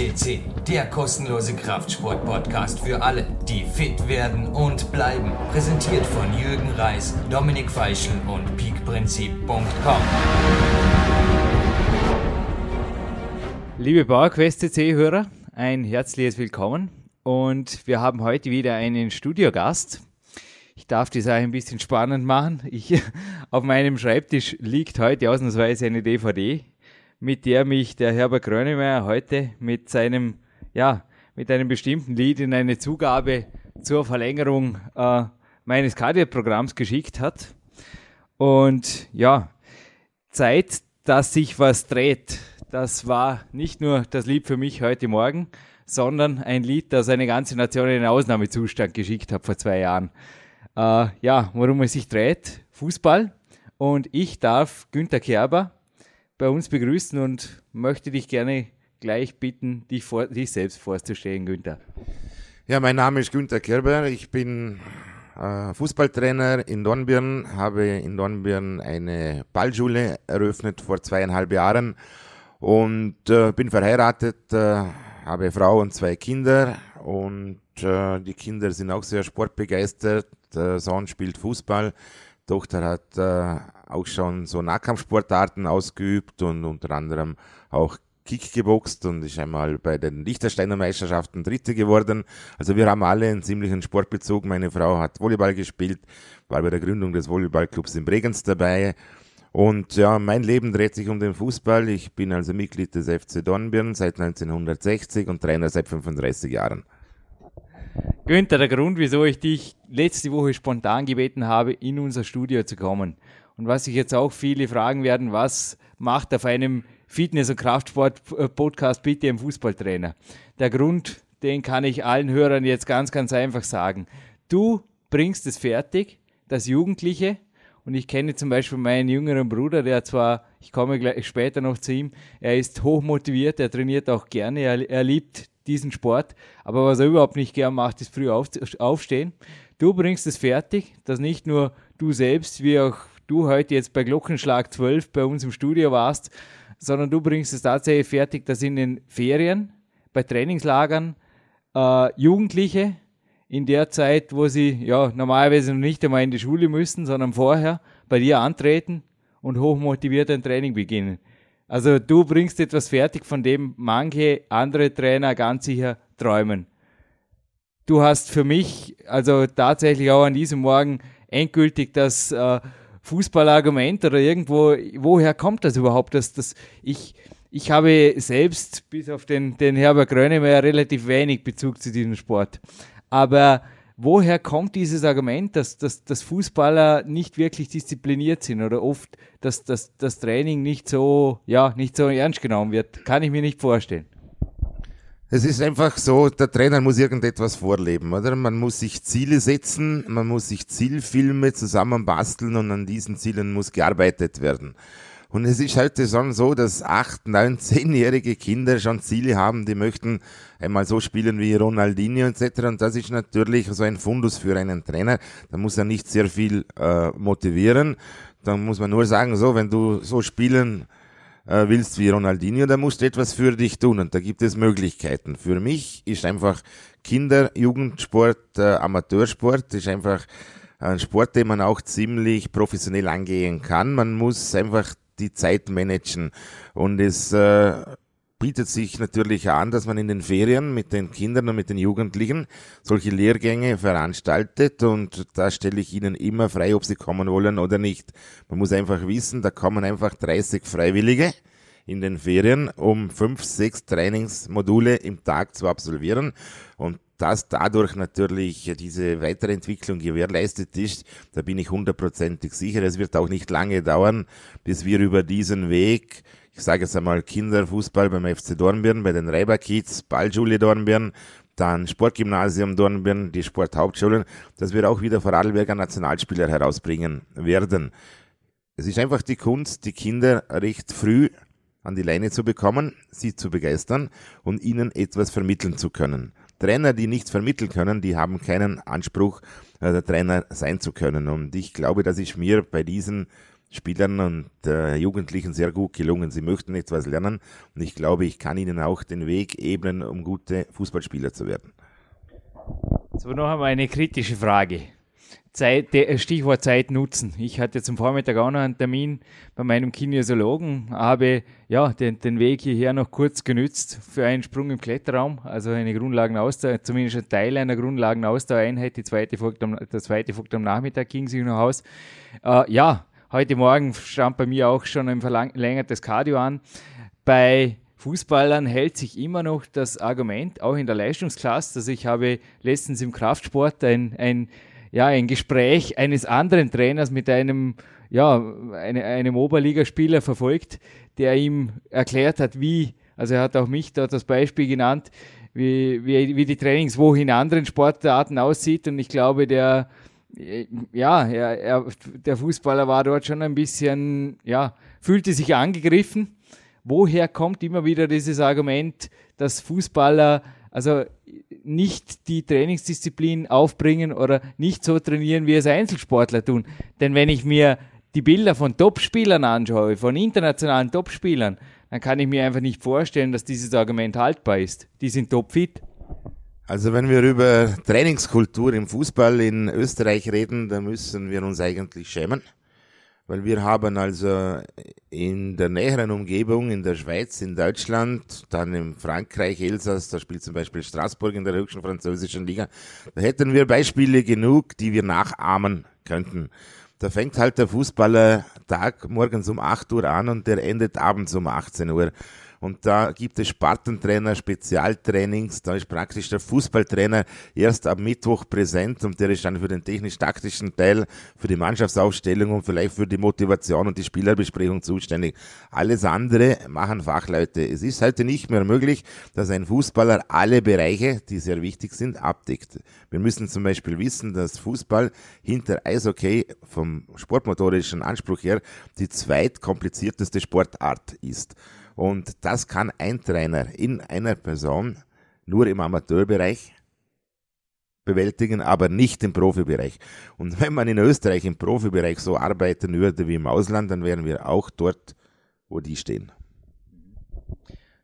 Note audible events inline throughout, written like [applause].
FCC, der kostenlose Kraftsport-Podcast für alle, die fit werden und bleiben. Präsentiert von Jürgen Reis, Dominik Feischl und peakprinzip.com. Liebe PowerQuest CC-Hörer, ein herzliches Willkommen und wir haben heute wieder einen Studiogast. Ich darf die Sache ein bisschen spannend machen. Ich, [laughs] auf meinem Schreibtisch liegt heute ausnahmsweise eine DVD, mit der mich der Herbert Grönemeyer heute mit seinem, ja, mit einem bestimmten Lied in eine Zugabe zur Verlängerung äh, meines Cardio-Programms geschickt hat. Und ja, Zeit, dass sich was dreht. Das war nicht nur das Lied für mich heute Morgen, sondern ein Lied, das eine ganze Nation in einen Ausnahmezustand geschickt hat vor zwei Jahren. Äh, ja, worum es sich dreht, Fußball. Und ich darf Günter Kerber bei uns begrüßen und möchte dich gerne gleich bitten, dich, vor, dich selbst vorzustellen, Günther. Ja, mein Name ist Günter Kerber. Ich bin äh, Fußballtrainer in Dornbirn, habe in Dornbirn eine Ballschule eröffnet vor zweieinhalb Jahren und äh, bin verheiratet, äh, habe Frau und zwei Kinder und äh, die Kinder sind auch sehr sportbegeistert. Der Sohn spielt Fußball, Tochter hat äh, auch schon so Nahkampfsportarten ausgeübt und unter anderem auch Kick geboxt und ist einmal bei den Liechtensteiner Meisterschaften Dritte geworden. Also wir haben alle einen ziemlichen Sportbezug. Meine Frau hat Volleyball gespielt, war bei der Gründung des Volleyballclubs in Bregenz dabei. Und ja, mein Leben dreht sich um den Fußball. Ich bin also Mitglied des FC Dornbirn seit 1960 und Trainer seit 35 Jahren. Günther, der Grund, wieso ich dich letzte Woche spontan gebeten habe, in unser Studio zu kommen. Und was sich jetzt auch viele fragen werden, was macht auf einem Fitness- und Kraftsport-Podcast bitte ein Fußballtrainer? Der Grund, den kann ich allen Hörern jetzt ganz, ganz einfach sagen. Du bringst es fertig, dass Jugendliche, und ich kenne zum Beispiel meinen jüngeren Bruder, der zwar, ich komme gleich später noch zu ihm, er ist hochmotiviert, er trainiert auch gerne, er, er liebt diesen Sport. Aber was er überhaupt nicht gern macht, ist früh auf, aufstehen. Du bringst es fertig, dass nicht nur du selbst, wie auch du heute jetzt bei Glockenschlag 12 bei uns im Studio warst, sondern du bringst es tatsächlich fertig, dass in den Ferien, bei Trainingslagern, äh, Jugendliche in der Zeit, wo sie ja normalerweise noch nicht einmal in die Schule müssen, sondern vorher bei dir antreten und hochmotiviert ein Training beginnen. Also du bringst etwas fertig, von dem manche andere Trainer ganz sicher träumen. Du hast für mich also tatsächlich auch an diesem Morgen endgültig das äh, Fußballargument oder irgendwo, woher kommt das überhaupt? Dass, dass ich, ich habe selbst bis auf den, den Herbert Grönemeyer relativ wenig Bezug zu diesem Sport. Aber woher kommt dieses Argument, dass, dass, dass Fußballer nicht wirklich diszipliniert sind oder oft, dass, das Training nicht so, ja, nicht so ernst genommen wird? Kann ich mir nicht vorstellen. Es ist einfach so, der Trainer muss irgendetwas vorleben, oder? Man muss sich Ziele setzen, man muss sich Zielfilme zusammenbasteln und an diesen Zielen muss gearbeitet werden. Und es ist heute schon so, dass acht, neun, [laughs] zehnjährige Kinder schon Ziele haben, die möchten einmal so spielen wie Ronaldinho etc. Und das ist natürlich so ein Fundus für einen Trainer. Da muss er nicht sehr viel äh, motivieren. Dann muss man nur sagen, so, wenn du so spielen äh, willst wie Ronaldinho, dann musst du etwas für dich tun. Und da gibt es Möglichkeiten. Für mich ist einfach Kinder, Jugendsport, äh, Amateursport, ist einfach ein Sport, den man auch ziemlich professionell angehen kann. Man muss einfach die Zeit managen. Und es äh, bietet sich natürlich an, dass man in den Ferien mit den Kindern und mit den Jugendlichen solche Lehrgänge veranstaltet und da stelle ich ihnen immer frei, ob sie kommen wollen oder nicht. Man muss einfach wissen, da kommen einfach 30 Freiwillige in den Ferien, um fünf, sechs Trainingsmodule im Tag zu absolvieren und dass dadurch natürlich diese Weiterentwicklung gewährleistet ist, da bin ich hundertprozentig sicher. Es wird auch nicht lange dauern, bis wir über diesen Weg, ich sage jetzt einmal Kinderfußball beim FC Dornbirn, bei den Reiber Kids, Ballschule Dornbirn, dann Sportgymnasium Dornbirn, die Sporthauptschulen, dass wir auch wieder Vorarlberger Nationalspieler herausbringen werden. Es ist einfach die Kunst, die Kinder recht früh an die Leine zu bekommen, sie zu begeistern und ihnen etwas vermitteln zu können. Trainer, die nichts vermitteln können, die haben keinen Anspruch, äh, der Trainer sein zu können. Und ich glaube, dass ich mir bei diesen Spielern und äh, Jugendlichen sehr gut gelungen. Sie möchten etwas lernen und ich glaube, ich kann ihnen auch den Weg ebnen, um gute Fußballspieler zu werden. So, noch einmal eine kritische Frage. Zeit, äh, Stichwort Zeit nutzen. Ich hatte zum Vormittag auch noch einen Termin bei meinem Kinesiologen, habe ja den, den Weg hierher noch kurz genützt für einen Sprung im Kletterraum, also eine Grundlagenausdauer, zumindest ein Teil einer Grundlagenausdauereinheit. Die zweite folgt am, der zweite folgt am Nachmittag, ging sich noch aus. Äh, ja, heute Morgen stand bei mir auch schon ein verlängertes Cardio an. Bei Fußballern hält sich immer noch das Argument, auch in der Leistungsklasse. Also ich habe letztens im Kraftsport ein, ein ja, ein Gespräch eines anderen Trainers mit einem, ja, eine, einem Oberligaspieler verfolgt, der ihm erklärt hat, wie, also er hat auch mich dort das Beispiel genannt, wie, wie, wie die Trainingswoche in anderen Sportarten aussieht und ich glaube, der, ja, er, er, der Fußballer war dort schon ein bisschen, ja, fühlte sich angegriffen. Woher kommt immer wieder dieses Argument, dass Fußballer also nicht die Trainingsdisziplin aufbringen oder nicht so trainieren, wie es Einzelsportler tun. Denn wenn ich mir die Bilder von Topspielern anschaue, von internationalen Topspielern, dann kann ich mir einfach nicht vorstellen, dass dieses Argument haltbar ist. Die sind topfit. Also wenn wir über Trainingskultur im Fußball in Österreich reden, dann müssen wir uns eigentlich schämen weil wir haben also in der näheren Umgebung, in der Schweiz, in Deutschland, dann in Frankreich, Elsass, da spielt zum Beispiel Straßburg in der höchsten französischen Liga, da hätten wir Beispiele genug, die wir nachahmen könnten. Da fängt halt der Fußballertag morgens um 8 Uhr an und der endet abends um 18 Uhr. Und da gibt es Spartentrainer, Spezialtrainings, da ist praktisch der Fußballtrainer erst am Mittwoch präsent und der ist dann für den technisch-taktischen Teil, für die Mannschaftsaufstellung und vielleicht für die Motivation und die Spielerbesprechung zuständig. Alles andere machen Fachleute. Es ist heute nicht mehr möglich, dass ein Fußballer alle Bereiche, die sehr wichtig sind, abdeckt. Wir müssen zum Beispiel wissen, dass Fußball hinter Eishockey vom sportmotorischen Anspruch her die zweitkomplizierteste Sportart ist. Und das kann ein Trainer in einer Person nur im Amateurbereich bewältigen, aber nicht im Profibereich. Und wenn man in Österreich im Profibereich so arbeiten würde wie im Ausland, dann wären wir auch dort, wo die stehen.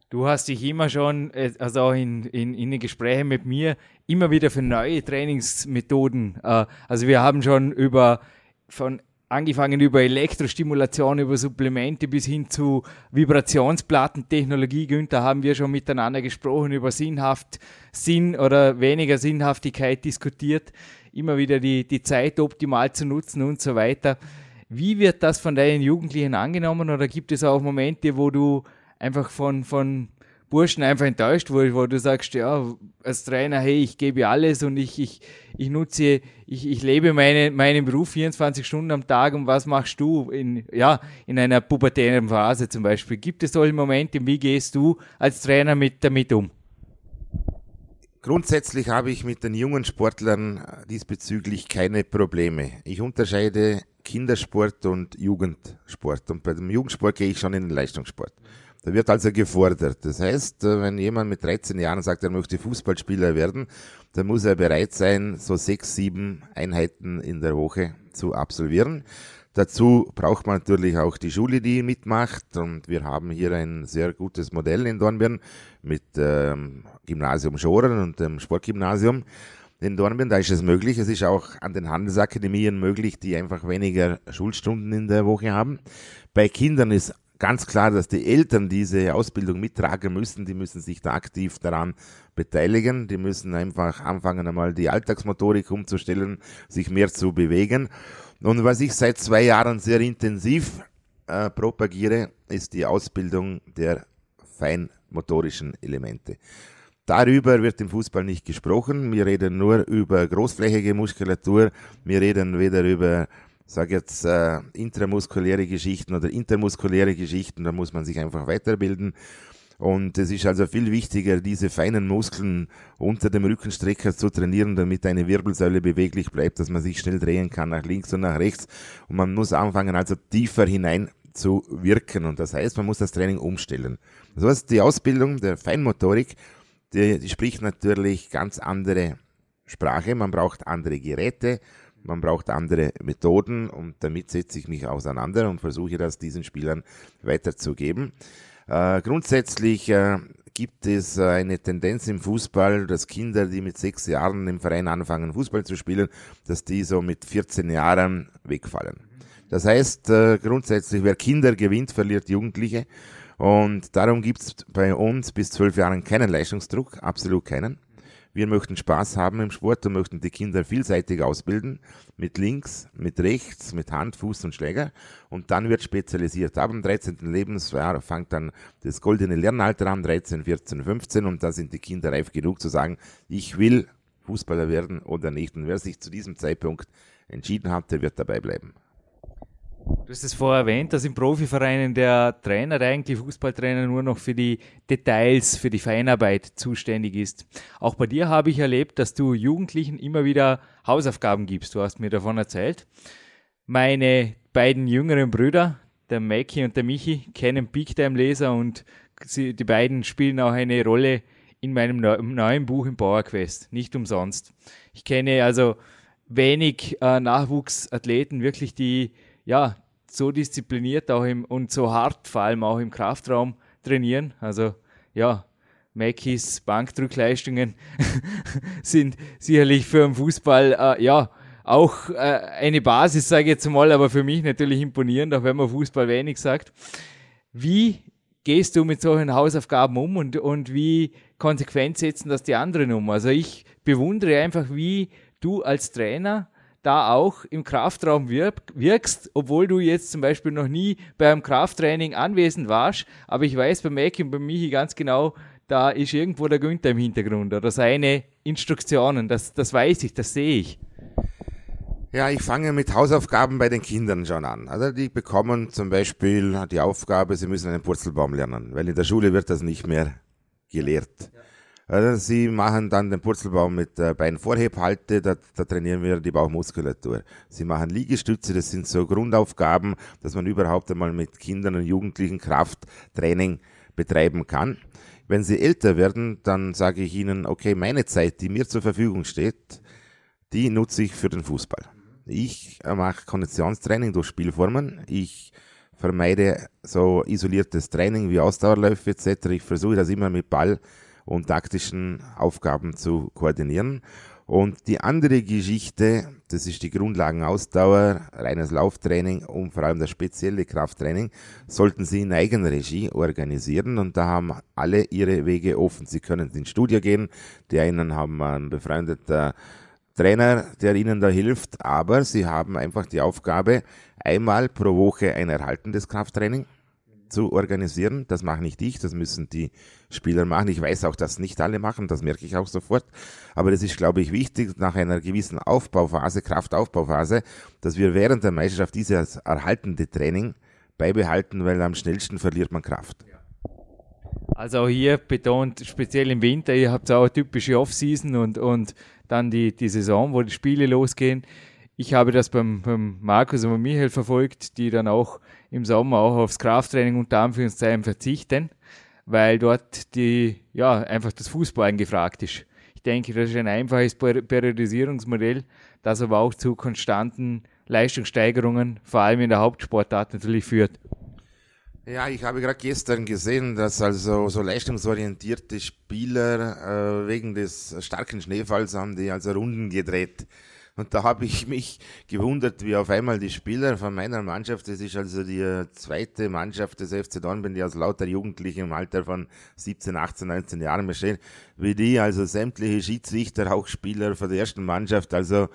Du hast dich immer schon, äh, also auch in, in, in den Gesprächen mit mir, immer wieder für neue Trainingsmethoden. Äh, also wir haben schon über von angefangen über Elektrostimulation, über Supplemente bis hin zu Vibrationsplattentechnologie. Günther, haben wir schon miteinander gesprochen, über sinnhaft, Sinn oder weniger Sinnhaftigkeit diskutiert, immer wieder die, die Zeit optimal zu nutzen und so weiter. Wie wird das von deinen Jugendlichen angenommen oder gibt es auch Momente, wo du einfach von, von Burschen einfach enttäuscht, wo, wo du sagst, ja, als Trainer, hey, ich gebe alles und ich, ich, ich nutze, ich, ich lebe meine, meinen Beruf 24 Stunden am Tag und was machst du in, ja, in einer pubertären Phase zum Beispiel? Gibt es solche Momente, wie gehst du als Trainer mit, damit um? Grundsätzlich habe ich mit den jungen Sportlern diesbezüglich keine Probleme. Ich unterscheide Kindersport und Jugendsport und bei dem Jugendsport gehe ich schon in den Leistungssport. Da wird also gefordert. Das heißt, äh, wenn jemand mit 13 Jahren sagt, er möchte Fußballspieler werden, dann muss er bereit sein, so sechs, sieben Einheiten in der Woche zu absolvieren. Dazu braucht man natürlich auch die Schule, die mitmacht. Und wir haben hier ein sehr gutes Modell in Dornbirn mit ähm, Gymnasium Schoren und dem Sportgymnasium in Dornbirn. Da ist es möglich. Es ist auch an den Handelsakademien möglich, die einfach weniger Schulstunden in der Woche haben. Bei Kindern ist ganz klar, dass die Eltern diese Ausbildung mittragen müssen. Die müssen sich da aktiv daran beteiligen. Die müssen einfach anfangen, einmal die Alltagsmotorik umzustellen, sich mehr zu bewegen. Und was ich seit zwei Jahren sehr intensiv äh, propagiere, ist die Ausbildung der feinmotorischen Elemente. Darüber wird im Fußball nicht gesprochen. Wir reden nur über großflächige Muskulatur. Wir reden weder über sage jetzt äh, intramuskuläre Geschichten oder intermuskuläre Geschichten, da muss man sich einfach weiterbilden. Und es ist also viel wichtiger, diese feinen Muskeln unter dem Rückenstrecker zu trainieren, damit eine Wirbelsäule beweglich bleibt, dass man sich schnell drehen kann nach links und nach rechts. Und man muss anfangen, also tiefer hinein zu wirken. Und das heißt, man muss das Training umstellen. Das heißt, die Ausbildung der Feinmotorik, die, die spricht natürlich ganz andere Sprache. Man braucht andere Geräte, man braucht andere Methoden und damit setze ich mich auseinander und versuche das diesen Spielern weiterzugeben. Äh, grundsätzlich äh, gibt es eine Tendenz im Fußball, dass Kinder, die mit sechs Jahren im Verein anfangen, Fußball zu spielen, dass die so mit 14 Jahren wegfallen. Das heißt, äh, grundsätzlich, wer Kinder gewinnt, verliert Jugendliche. Und darum gibt es bei uns bis zwölf Jahren keinen Leistungsdruck, absolut keinen. Wir möchten Spaß haben im Sport und möchten die Kinder vielseitig ausbilden, mit links, mit rechts, mit Hand, Fuß und Schläger. Und dann wird spezialisiert. Ab dem 13. Lebensjahr fängt dann das goldene Lernalter an, 13, 14, 15. Und da sind die Kinder reif genug zu sagen, ich will Fußballer werden oder nicht. Und wer sich zu diesem Zeitpunkt entschieden hat, der wird dabei bleiben. Du hast es vorher erwähnt, dass in Profivereinen der Trainer, der eigentlich Fußballtrainer, nur noch für die Details, für die Feinarbeit zuständig ist. Auch bei dir habe ich erlebt, dass du Jugendlichen immer wieder Hausaufgaben gibst. Du hast mir davon erzählt. Meine beiden jüngeren Brüder, der Mackie und der Michi, kennen Big Time Laser und sie, die beiden spielen auch eine Rolle in meinem neuen Buch im Power Quest. Nicht umsonst. Ich kenne also wenig äh, Nachwuchsathleten, wirklich die ja, so diszipliniert auch im, und so hart, vor allem auch im Kraftraum trainieren. Also ja, Mackies Bankdrückleistungen [laughs] sind sicherlich für den Fußball äh, ja auch äh, eine Basis, sage ich jetzt mal, aber für mich natürlich imponierend, auch wenn man Fußball wenig sagt. Wie gehst du mit solchen Hausaufgaben um und, und wie konsequent setzen das die anderen um? Also ich bewundere einfach, wie du als Trainer da auch im Kraftraum wirkst, obwohl du jetzt zum Beispiel noch nie beim Krafttraining anwesend warst. Aber ich weiß bei Mac und bei Michi ganz genau, da ist irgendwo der Günther im Hintergrund oder seine Instruktionen. Das, das weiß ich, das sehe ich. Ja, ich fange mit Hausaufgaben bei den Kindern schon an. Also die bekommen zum Beispiel die Aufgabe, sie müssen einen Purzelbaum lernen, weil in der Schule wird das nicht mehr gelehrt. Ja. Also sie machen dann den Purzelbaum mit äh, Beinvorhebhalte, da, da trainieren wir die Bauchmuskulatur. Sie machen Liegestütze, das sind so Grundaufgaben, dass man überhaupt einmal mit Kindern und Jugendlichen Krafttraining betreiben kann. Wenn sie älter werden, dann sage ich ihnen, okay, meine Zeit, die mir zur Verfügung steht, die nutze ich für den Fußball. Ich äh, mache Konditionstraining durch Spielformen. Ich vermeide so isoliertes Training wie Ausdauerläufe etc. Ich versuche das immer mit Ball und taktischen Aufgaben zu koordinieren. Und die andere Geschichte, das ist die Grundlagenausdauer, reines Lauftraining und vor allem das spezielle Krafttraining, sollten Sie in Eigenregie organisieren und da haben alle Ihre Wege offen. Sie können ins Studio gehen, die einen haben einen befreundeten Trainer, der Ihnen da hilft, aber Sie haben einfach die Aufgabe, einmal pro Woche ein erhaltendes Krafttraining zu organisieren. Das mache nicht ich, das müssen die Spieler machen. Ich weiß auch, dass nicht alle machen, das merke ich auch sofort. Aber es ist, glaube ich, wichtig, nach einer gewissen Aufbauphase, Kraftaufbauphase, dass wir während der Meisterschaft dieses erhaltende Training beibehalten, weil am schnellsten verliert man Kraft. Also auch hier betont, speziell im Winter, ihr habt auch eine typische Off-Season und, und dann die, die Saison, wo die Spiele losgehen. Ich habe das beim, beim Markus und beim Michael verfolgt, die dann auch im Sommer auch aufs Krafttraining unter Anführungszeichen verzichten, weil dort die, ja, einfach das Fußballen gefragt ist. Ich denke, das ist ein einfaches Periodisierungsmodell, das aber auch zu konstanten Leistungssteigerungen, vor allem in der Hauptsportart natürlich führt. Ja, ich habe gerade gestern gesehen, dass also so leistungsorientierte Spieler äh, wegen des starken Schneefalls haben die also Runden gedreht. Und da habe ich mich gewundert, wie auf einmal die Spieler von meiner Mannschaft, das ist also die zweite Mannschaft des FC Dornbirn, die aus lauter Jugendlichen im Alter von 17, 18, 19 Jahren besteht, wie die also sämtliche Schiedsrichter, auch Spieler von der ersten Mannschaft, also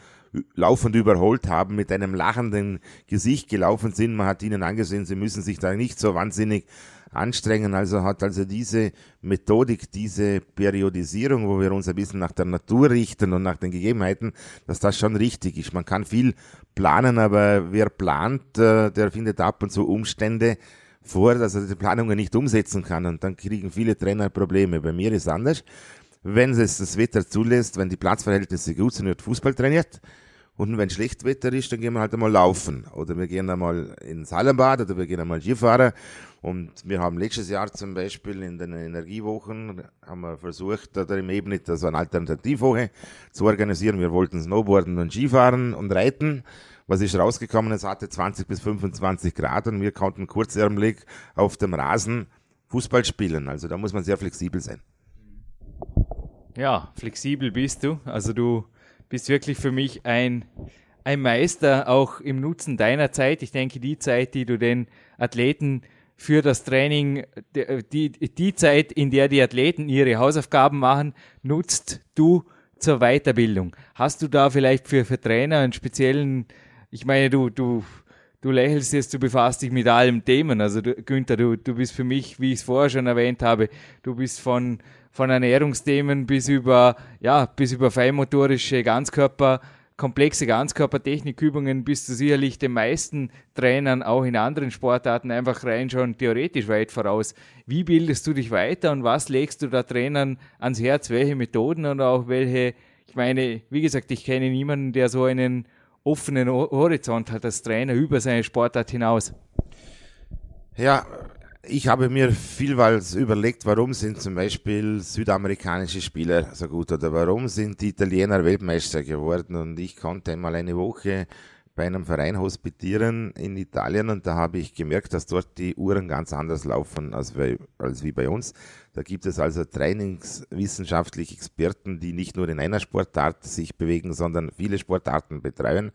laufend überholt haben, mit einem lachenden Gesicht gelaufen sind. Man hat ihnen angesehen, sie müssen sich da nicht so wahnsinnig anstrengen. Also hat also diese Methodik, diese Periodisierung, wo wir uns ein bisschen nach der Natur richten und nach den Gegebenheiten, dass das schon richtig ist. Man kann viel planen, aber wer plant, äh, der findet ab und zu Umstände vor, dass er die Planungen nicht umsetzen kann. Und dann kriegen viele Trainer Probleme. Bei mir ist anders. Wenn es das Wetter zulässt, wenn die Platzverhältnisse gut sind, wird Fußball trainiert. Und wenn schlecht Wetter ist, dann gehen wir halt einmal laufen. Oder wir gehen einmal ins Hallenbad oder wir gehen einmal Skifahren. Und wir haben letztes Jahr zum Beispiel in den Energiewochen haben wir versucht, oder im Ebnet so eine Alternativwoche zu organisieren. Wir wollten Snowboarden und Skifahren und Reiten. Was ist rausgekommen? Es hatte 20 bis 25 Grad und wir konnten kurzärmlich auf dem Rasen Fußball spielen. Also da muss man sehr flexibel sein. Ja, flexibel bist du. Also du bist wirklich für mich ein, ein Meister auch im Nutzen deiner Zeit. Ich denke, die Zeit, die du den Athleten für das Training, die, die Zeit, in der die Athleten ihre Hausaufgaben machen, nutzt du zur Weiterbildung. Hast du da vielleicht für, für Trainer einen speziellen, ich meine, du, du, du lächelst jetzt, du befasst dich mit allen Themen. Also du, Günther, du, du bist für mich, wie ich es vorher schon erwähnt habe, du bist von von Ernährungsthemen bis über, ja, bis über feinmotorische Ganzkörper, komplexe Ganzkörpertechnikübungen bist du sicherlich den meisten Trainern auch in anderen Sportarten einfach rein schon theoretisch weit voraus. Wie bildest du dich weiter und was legst du da Trainern ans Herz? Welche Methoden und auch welche, ich meine, wie gesagt, ich kenne niemanden, der so einen offenen Horizont hat als Trainer über seine Sportart hinaus. Ja, ich habe mir vielmals überlegt, warum sind zum Beispiel südamerikanische Spieler so gut oder warum sind die Italiener Weltmeister geworden und ich konnte einmal eine Woche bei einem Verein hospitieren in Italien und da habe ich gemerkt, dass dort die Uhren ganz anders laufen als, als wie bei uns. Da gibt es also trainingswissenschaftliche Experten, die nicht nur in einer Sportart sich bewegen, sondern viele Sportarten betreuen.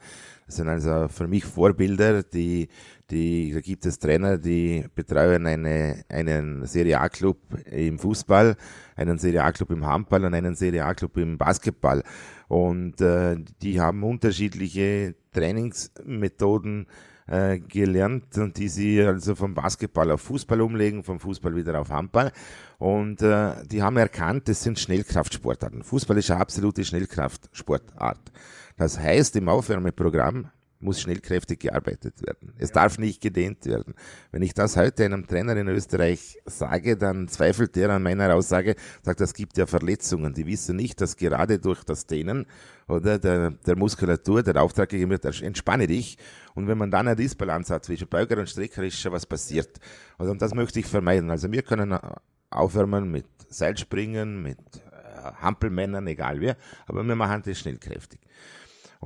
Das sind also für mich Vorbilder, die, die, da gibt es Trainer, die betreuen eine, einen Serie A-Club im Fußball, einen Serie A-Club im Handball und einen Serie A-Club im Basketball. Und äh, die haben unterschiedliche Trainingsmethoden äh, gelernt und die sie also vom Basketball auf Fußball umlegen, vom Fußball wieder auf Handball. Und äh, die haben erkannt, das sind Schnellkraftsportarten. Fußball ist eine absolute Schnellkraftsportart. Das heißt, im Aufwärmeprogramm muss schnellkräftig gearbeitet werden. Es darf nicht gedehnt werden. Wenn ich das heute einem Trainer in Österreich sage, dann zweifelt der an meiner Aussage, sagt, es gibt ja Verletzungen. Die wissen nicht, dass gerade durch das Dehnen oder der, der Muskulatur der Auftrag gegeben wird, entspanne dich. Und wenn man dann eine Disbalance hat zwischen Beuger und Strecker, ist schon was passiert. Und das möchte ich vermeiden. Also wir können aufwärmen mit Seilspringen, mit äh, Hampelmännern, egal wer, aber wir machen das schnellkräftig.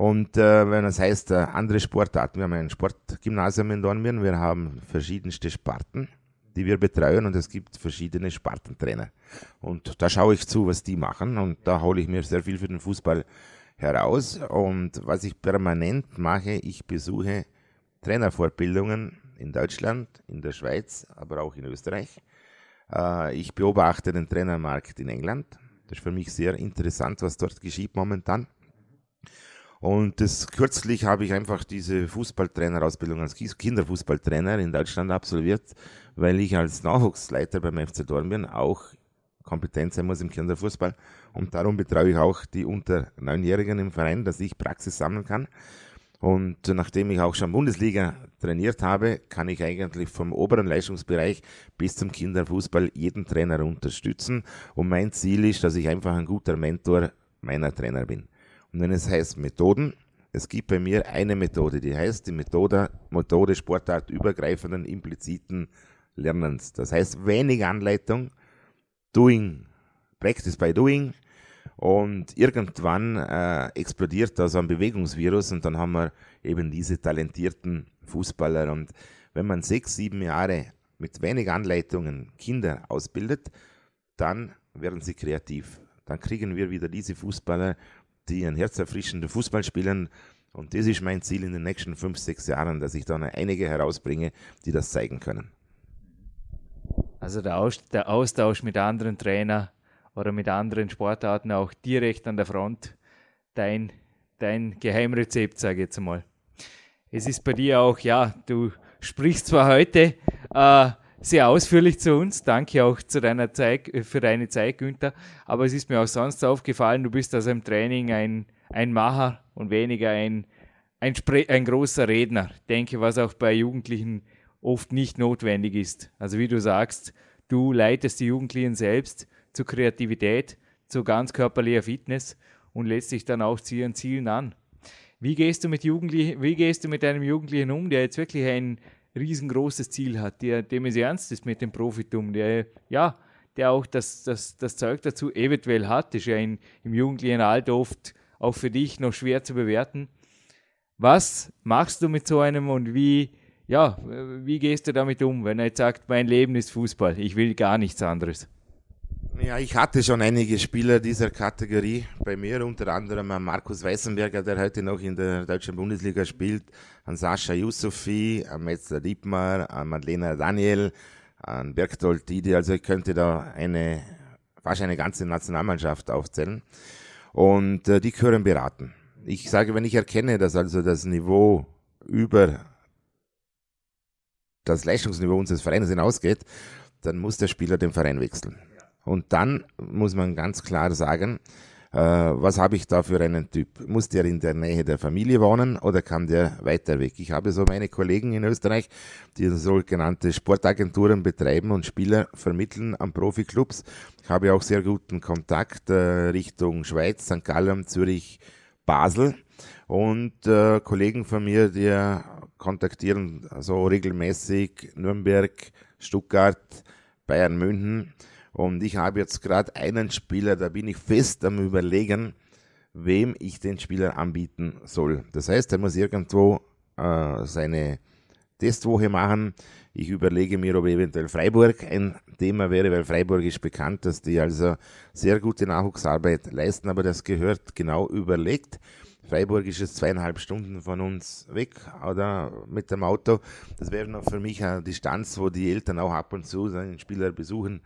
Und äh, wenn das heißt, äh, andere Sportarten, wir haben ein Sportgymnasium in Dornbirn, wir haben verschiedenste Sparten, die wir betreuen und es gibt verschiedene Spartentrainer. Und da schaue ich zu, was die machen und da hole ich mir sehr viel für den Fußball heraus. Und was ich permanent mache, ich besuche Trainerfortbildungen in Deutschland, in der Schweiz, aber auch in Österreich. Äh, ich beobachte den Trainermarkt in England. Das ist für mich sehr interessant, was dort geschieht momentan. Und das kürzlich habe ich einfach diese Fußballtrainerausbildung als Kinderfußballtrainer in Deutschland absolviert, weil ich als Nachwuchsleiter beim FC Dornbirn auch kompetent sein muss im Kinderfußball. Und darum betreue ich auch die unter Neunjährigen im Verein, dass ich Praxis sammeln kann. Und nachdem ich auch schon Bundesliga trainiert habe, kann ich eigentlich vom oberen Leistungsbereich bis zum Kinderfußball jeden Trainer unterstützen. Und mein Ziel ist, dass ich einfach ein guter Mentor meiner Trainer bin. Und wenn es heißt Methoden, es gibt bei mir eine Methode, die heißt die Methode, Methode Sportart übergreifenden impliziten Lernens. Das heißt wenig Anleitung, Doing, Practice by Doing. Und irgendwann äh, explodiert da so ein Bewegungsvirus und dann haben wir eben diese talentierten Fußballer. Und wenn man sechs, sieben Jahre mit wenig Anleitungen Kinder ausbildet, dann werden sie kreativ. Dann kriegen wir wieder diese Fußballer, die ein herzerfrischenden Fußball spielen. Und das ist mein Ziel in den nächsten fünf, sechs Jahren, dass ich dann einige herausbringe, die das zeigen können. Also der, Aus der Austausch mit anderen Trainern oder mit anderen Sportarten auch direkt an der Front, dein, dein Geheimrezept, sage ich jetzt mal. Es ist bei dir auch, ja, du sprichst zwar heute äh, sehr ausführlich zu uns. Danke auch zu deiner Zeit, äh, für deine Zeit, Günther. Aber es ist mir auch sonst aufgefallen, du bist also im Training ein, ein Macher und weniger ein, ein, ein großer Redner. Ich denke, was auch bei Jugendlichen oft nicht notwendig ist. Also wie du sagst, du leitest die Jugendlichen selbst zur Kreativität, zu ganz körperlicher Fitness und lässt dich dann auch zu ihren Zielen an. Wie gehst du mit Jugendlichen, wie gehst du mit einem Jugendlichen um, der jetzt wirklich ein riesengroßes Ziel hat, der, dem es ernst ist mit dem Profitum, der, ja, der auch das, das, das Zeug dazu eventuell hat, ist ja in, im jugendlichen Alter oft auch für dich noch schwer zu bewerten. Was machst du mit so einem und wie, ja, wie gehst du damit um, wenn er jetzt sagt, mein Leben ist Fußball, ich will gar nichts anderes? Ja, ich hatte schon einige Spieler dieser Kategorie bei mir, unter anderem Markus Weißenberger, der heute noch in der deutschen Bundesliga spielt, an Sascha Yusufi, an Metzler Dietmar, an Madlena Daniel, an Bergtold Didi, also ich könnte da eine, fast eine ganze Nationalmannschaft aufzählen. Und äh, die gehören beraten. Ich sage, wenn ich erkenne, dass also das Niveau über das Leistungsniveau unseres Vereins hinausgeht, dann muss der Spieler den Verein wechseln. Und dann muss man ganz klar sagen, äh, was habe ich da für einen Typ? Muss der in der Nähe der Familie wohnen oder kann der weiter weg? Ich habe so meine Kollegen in Österreich, die sogenannte Sportagenturen betreiben und Spieler vermitteln an Profiklubs. Ich habe auch sehr guten Kontakt äh, Richtung Schweiz, St. Gallen, Zürich, Basel und äh, Kollegen von mir, die kontaktieren so regelmäßig Nürnberg, Stuttgart, Bayern München und ich habe jetzt gerade einen Spieler, da bin ich fest am Überlegen, wem ich den Spieler anbieten soll. Das heißt, er muss irgendwo äh, seine Testwoche machen. Ich überlege mir, ob eventuell Freiburg ein Thema wäre, weil Freiburg ist bekannt, dass die also sehr gute Nachwuchsarbeit leisten, aber das gehört genau überlegt. Freiburg ist jetzt zweieinhalb Stunden von uns weg oder mit dem Auto. Das wäre noch für mich eine Distanz, wo die Eltern auch ab und zu seinen Spieler besuchen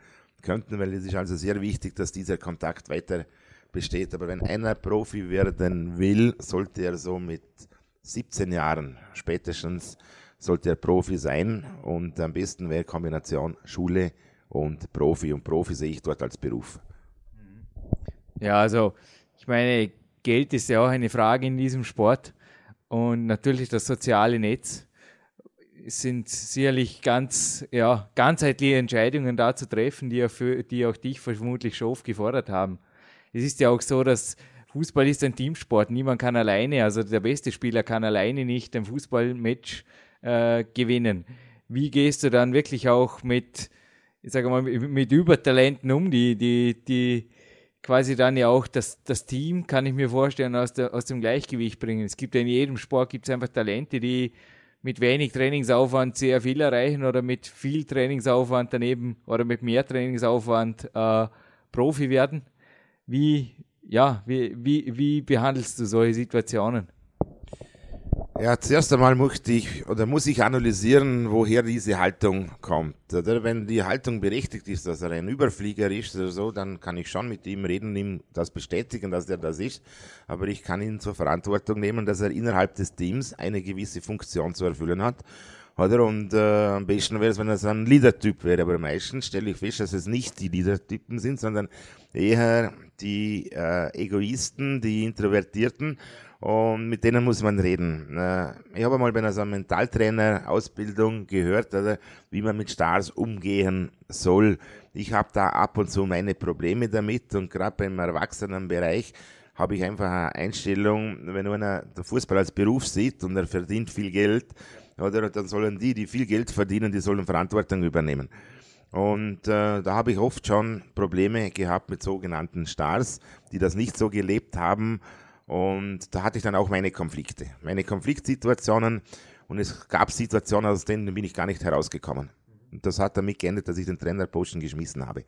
könnten, weil es ist also sehr wichtig, dass dieser Kontakt weiter besteht. Aber wenn einer Profi werden will, sollte er so mit 17 Jahren spätestens sollte er Profi sein und am besten wäre Kombination Schule und Profi und Profi sehe ich dort als Beruf. Ja, also ich meine, Geld ist ja auch eine Frage in diesem Sport und natürlich das soziale Netz sind sicherlich ganz, ja, ganzheitliche Entscheidungen da zu treffen, die, ja für, die auch dich vermutlich schon oft gefordert haben. Es ist ja auch so, dass Fußball ist ein Teamsport. Niemand kann alleine, also der beste Spieler kann alleine nicht ein Fußballmatch äh, gewinnen. Wie gehst du dann wirklich auch mit, ich sage mal, mit Übertalenten um, die, die, die quasi dann ja auch das, das Team, kann ich mir vorstellen, aus, der, aus dem Gleichgewicht bringen. Es gibt ja in jedem Sport gibt es einfach Talente, die mit wenig Trainingsaufwand sehr viel erreichen oder mit viel Trainingsaufwand daneben oder mit mehr Trainingsaufwand äh, Profi werden. Wie, ja, wie, wie, wie behandelst du solche Situationen? Ja, zuerst einmal möchte ich oder muss ich analysieren, woher diese Haltung kommt. Oder wenn die Haltung berechtigt ist, dass er ein Überflieger ist oder so, dann kann ich schon mit ihm reden, ihm das bestätigen, dass er das ist. Aber ich kann ihn zur Verantwortung nehmen, dass er innerhalb des Teams eine gewisse Funktion zu erfüllen hat. Oder? Und äh, am besten wäre es, wenn er so ein Leader-Typ wäre. Aber meistens stelle ich fest, dass es nicht die Leader-Typen sind, sondern eher die äh, Egoisten, die Introvertierten und mit denen muss man reden. Ich habe mal bei einer Mentaltrainer-Ausbildung gehört, wie man mit Stars umgehen soll. Ich habe da ab und zu meine Probleme damit und gerade beim Erwachsenenbereich habe ich einfach eine Einstellung, wenn einer der Fußball als Beruf sieht und er verdient viel Geld, oder, dann sollen die, die viel Geld verdienen, die sollen Verantwortung übernehmen. Und äh, da habe ich oft schon Probleme gehabt mit sogenannten Stars, die das nicht so gelebt haben und da hatte ich dann auch meine Konflikte, meine Konfliktsituationen. Und es gab Situationen, aus denen bin ich gar nicht herausgekommen. Und das hat damit geendet, dass ich den Trainerposten geschmissen habe.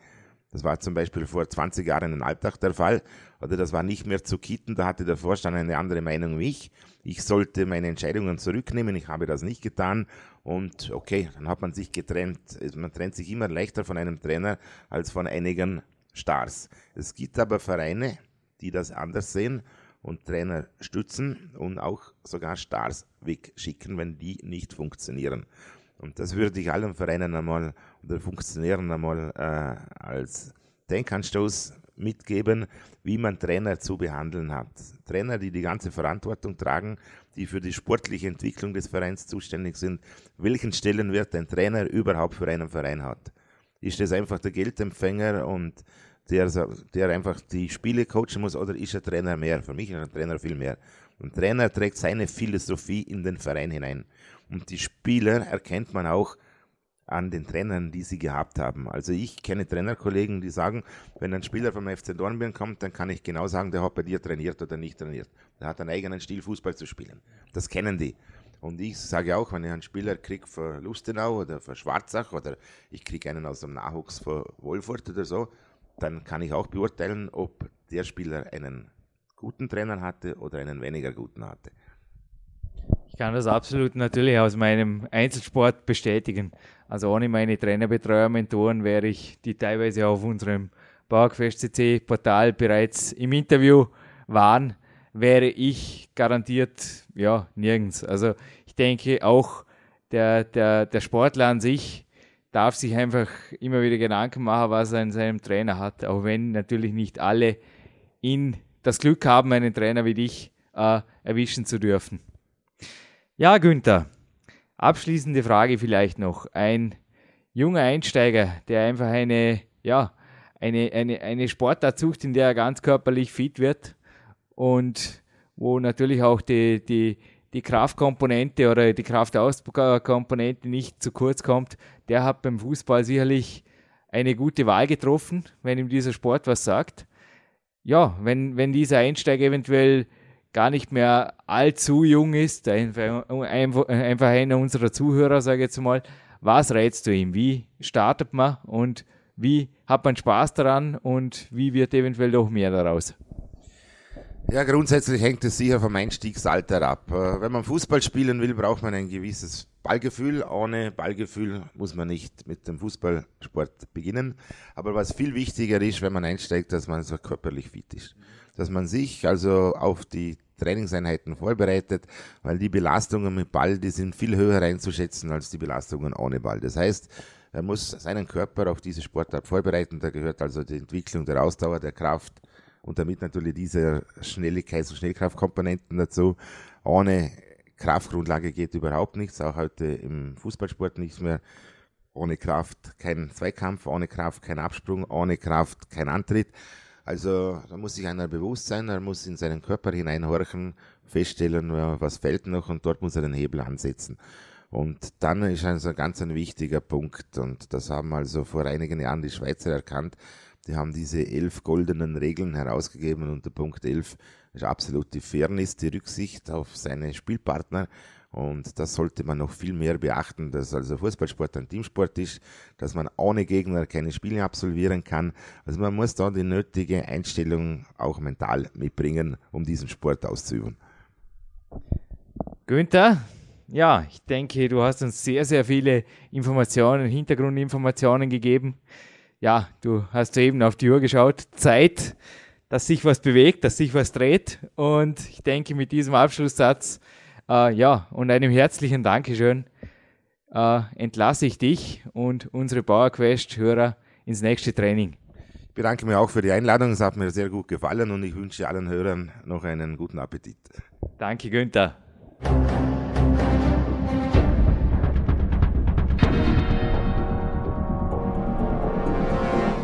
Das war zum Beispiel vor 20 Jahren in Alltag der Fall. Oder das war nicht mehr zu kitten. Da hatte der Vorstand eine andere Meinung wie ich. Ich sollte meine Entscheidungen zurücknehmen. Ich habe das nicht getan. Und okay, dann hat man sich getrennt. Man trennt sich immer leichter von einem Trainer als von einigen Stars. Es gibt aber Vereine, die das anders sehen und Trainer stützen und auch sogar Stars wegschicken, wenn die nicht funktionieren. Und das würde ich allen Vereinen einmal oder Funktionären einmal äh, als Denkanstoß mitgeben, wie man Trainer zu behandeln hat. Trainer, die die ganze Verantwortung tragen, die für die sportliche Entwicklung des Vereins zuständig sind, welchen Stellenwert ein Trainer überhaupt für einen Verein hat. Ist das einfach der Geldempfänger und der, der einfach die Spiele coachen muss oder ist ein Trainer mehr? Für mich ist ein Trainer viel mehr. Ein Trainer trägt seine Philosophie in den Verein hinein. Und die Spieler erkennt man auch an den Trainern, die sie gehabt haben. Also ich kenne Trainerkollegen, die sagen, wenn ein Spieler vom FC Dornbirn kommt, dann kann ich genau sagen, der hat bei dir trainiert oder nicht trainiert. Der hat einen eigenen Stil, Fußball zu spielen. Das kennen die. Und ich sage auch, wenn ich einen Spieler kriege für Lustenau oder für Schwarzach oder ich kriege einen aus dem Nachwuchs für Wolfurt oder so, dann kann ich auch beurteilen, ob der Spieler einen guten Trainer hatte oder einen weniger guten hatte. Ich kann das absolut natürlich aus meinem Einzelsport bestätigen. Also ohne meine Trainerbetreuer, Mentoren wäre ich, die teilweise auf unserem Bauerquest CC Portal bereits im Interview waren, wäre ich garantiert ja nirgends. Also ich denke auch der, der, der Sportler an sich darf sich einfach immer wieder Gedanken machen, was er in seinem Trainer hat, auch wenn natürlich nicht alle in das Glück haben, einen Trainer wie dich äh, erwischen zu dürfen. Ja, Günther, abschließende Frage vielleicht noch. Ein junger Einsteiger, der einfach eine, ja, eine, eine, eine Sportart sucht, in der er ganz körperlich fit wird und wo natürlich auch die, die, die Kraftkomponente oder die Kraftauskomponente nicht zu kurz kommt, der hat beim Fußball sicherlich eine gute Wahl getroffen, wenn ihm dieser Sport was sagt. Ja, wenn, wenn dieser Einsteiger eventuell gar nicht mehr allzu jung ist, einfach, einfach einer unserer Zuhörer, sage ich jetzt mal, was rätst du ihm? Wie startet man und wie hat man Spaß daran und wie wird eventuell noch mehr daraus? Ja, grundsätzlich hängt es sicher vom Einstiegsalter ab. Äh, wenn man Fußball spielen will, braucht man ein gewisses Ballgefühl. Ohne Ballgefühl muss man nicht mit dem Fußballsport beginnen. Aber was viel wichtiger ist, wenn man einsteigt, dass man so körperlich fit ist. Dass man sich also auf die Trainingseinheiten vorbereitet, weil die Belastungen mit Ball, die sind viel höher einzuschätzen als die Belastungen ohne Ball. Das heißt, er muss seinen Körper auf diese Sportart vorbereiten. Da gehört also die Entwicklung der Ausdauer, der Kraft, und damit natürlich diese Schnelligkeits- und Schnellkraftkomponenten dazu. Ohne Kraftgrundlage geht überhaupt nichts, auch heute im Fußballsport nicht mehr. Ohne Kraft kein Zweikampf, ohne Kraft kein Absprung, ohne Kraft kein Antritt. Also da muss sich einer bewusst sein, er muss in seinen Körper hineinhorchen, feststellen, was fällt noch und dort muss er den Hebel ansetzen. Und dann ist also ganz ein wichtiger Punkt und das haben also vor einigen Jahren die Schweizer erkannt, die haben diese elf goldenen Regeln herausgegeben und der Punkt elf ist absolut die Fairness, die Rücksicht auf seine Spielpartner. Und das sollte man noch viel mehr beachten, dass also Fußballsport ein Teamsport ist, dass man ohne Gegner keine Spiele absolvieren kann. Also man muss da die nötige Einstellung auch mental mitbringen, um diesen Sport auszuüben. Günther, ja, ich denke, du hast uns sehr, sehr viele Informationen, Hintergrundinformationen gegeben ja, du hast eben auf die Uhr geschaut, Zeit, dass sich was bewegt, dass sich was dreht. Und ich denke, mit diesem Abschlusssatz, äh, ja, und einem herzlichen Dankeschön, äh, entlasse ich dich und unsere PowerQuest-Hörer ins nächste Training. Ich bedanke mich auch für die Einladung, es hat mir sehr gut gefallen und ich wünsche allen Hörern noch einen guten Appetit. Danke, Günther.